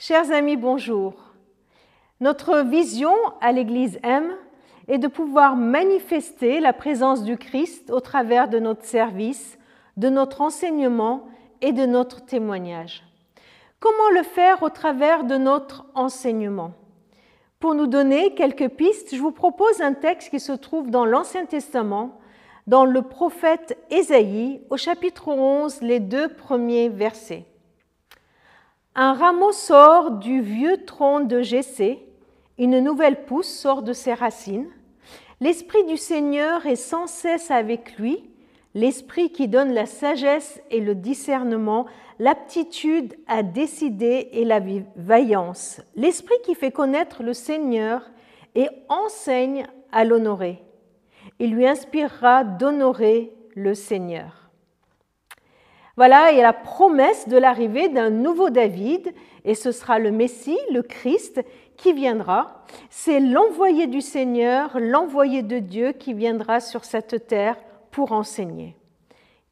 Chers amis, bonjour. Notre vision à l'Église M est de pouvoir manifester la présence du Christ au travers de notre service, de notre enseignement et de notre témoignage. Comment le faire au travers de notre enseignement? Pour nous donner quelques pistes, je vous propose un texte qui se trouve dans l'Ancien Testament, dans le prophète Ésaïe, au chapitre 11, les deux premiers versets. Un rameau sort du vieux tronc de Jessé, une nouvelle pousse sort de ses racines. L'Esprit du Seigneur est sans cesse avec lui, l'Esprit qui donne la sagesse et le discernement, l'aptitude à décider et la vaillance, l'Esprit qui fait connaître le Seigneur et enseigne à l'honorer. Il lui inspirera d'honorer le Seigneur. Voilà, il y a la promesse de l'arrivée d'un nouveau David, et ce sera le Messie, le Christ, qui viendra. C'est l'envoyé du Seigneur, l'envoyé de Dieu qui viendra sur cette terre pour enseigner.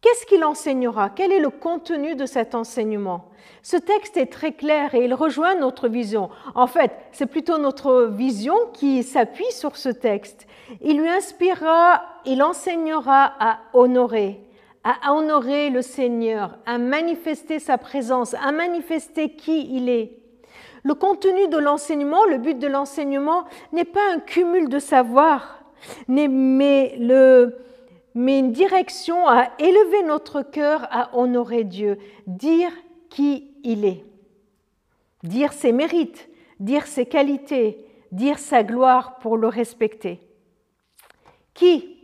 Qu'est-ce qu'il enseignera? Quel est le contenu de cet enseignement? Ce texte est très clair et il rejoint notre vision. En fait, c'est plutôt notre vision qui s'appuie sur ce texte. Il lui inspirera, il enseignera à honorer, à honorer le Seigneur, à manifester sa présence, à manifester qui il est. Le contenu de l'enseignement, le but de l'enseignement n'est pas un cumul de savoir, mais, le, mais une direction à élever notre cœur à honorer Dieu, dire qui il est, dire ses mérites, dire ses qualités, dire sa gloire pour le respecter. Qui?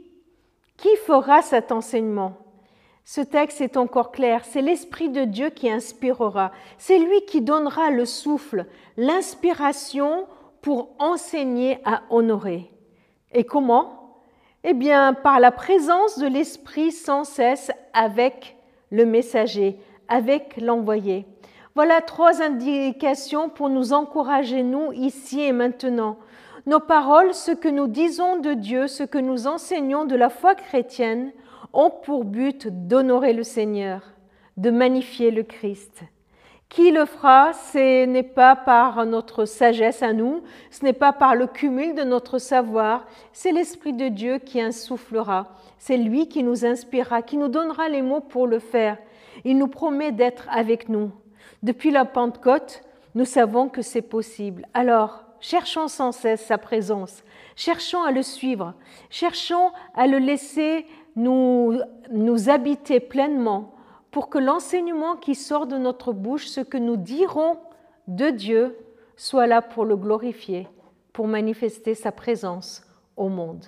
Qui fera cet enseignement? Ce texte est encore clair, c'est l'Esprit de Dieu qui inspirera, c'est lui qui donnera le souffle, l'inspiration pour enseigner à honorer. Et comment? Eh bien, par la présence de l'Esprit sans cesse avec le messager, avec l'envoyé. Voilà trois indications pour nous encourager, nous, ici et maintenant. Nos paroles, ce que nous disons de Dieu, ce que nous enseignons de la foi chrétienne, ont pour but d'honorer le Seigneur, de magnifier le Christ. Qui le fera Ce n'est pas par notre sagesse à nous, ce n'est pas par le cumul de notre savoir, c'est l'Esprit de Dieu qui insoufflera, c'est lui qui nous inspirera, qui nous donnera les mots pour le faire. Il nous promet d'être avec nous. Depuis la Pentecôte, nous savons que c'est possible. Alors, cherchons sans cesse sa présence, cherchons à le suivre, cherchons à le laisser nous, nous habiter pleinement pour que l'enseignement qui sort de notre bouche, ce que nous dirons de Dieu, soit là pour le glorifier, pour manifester sa présence au monde.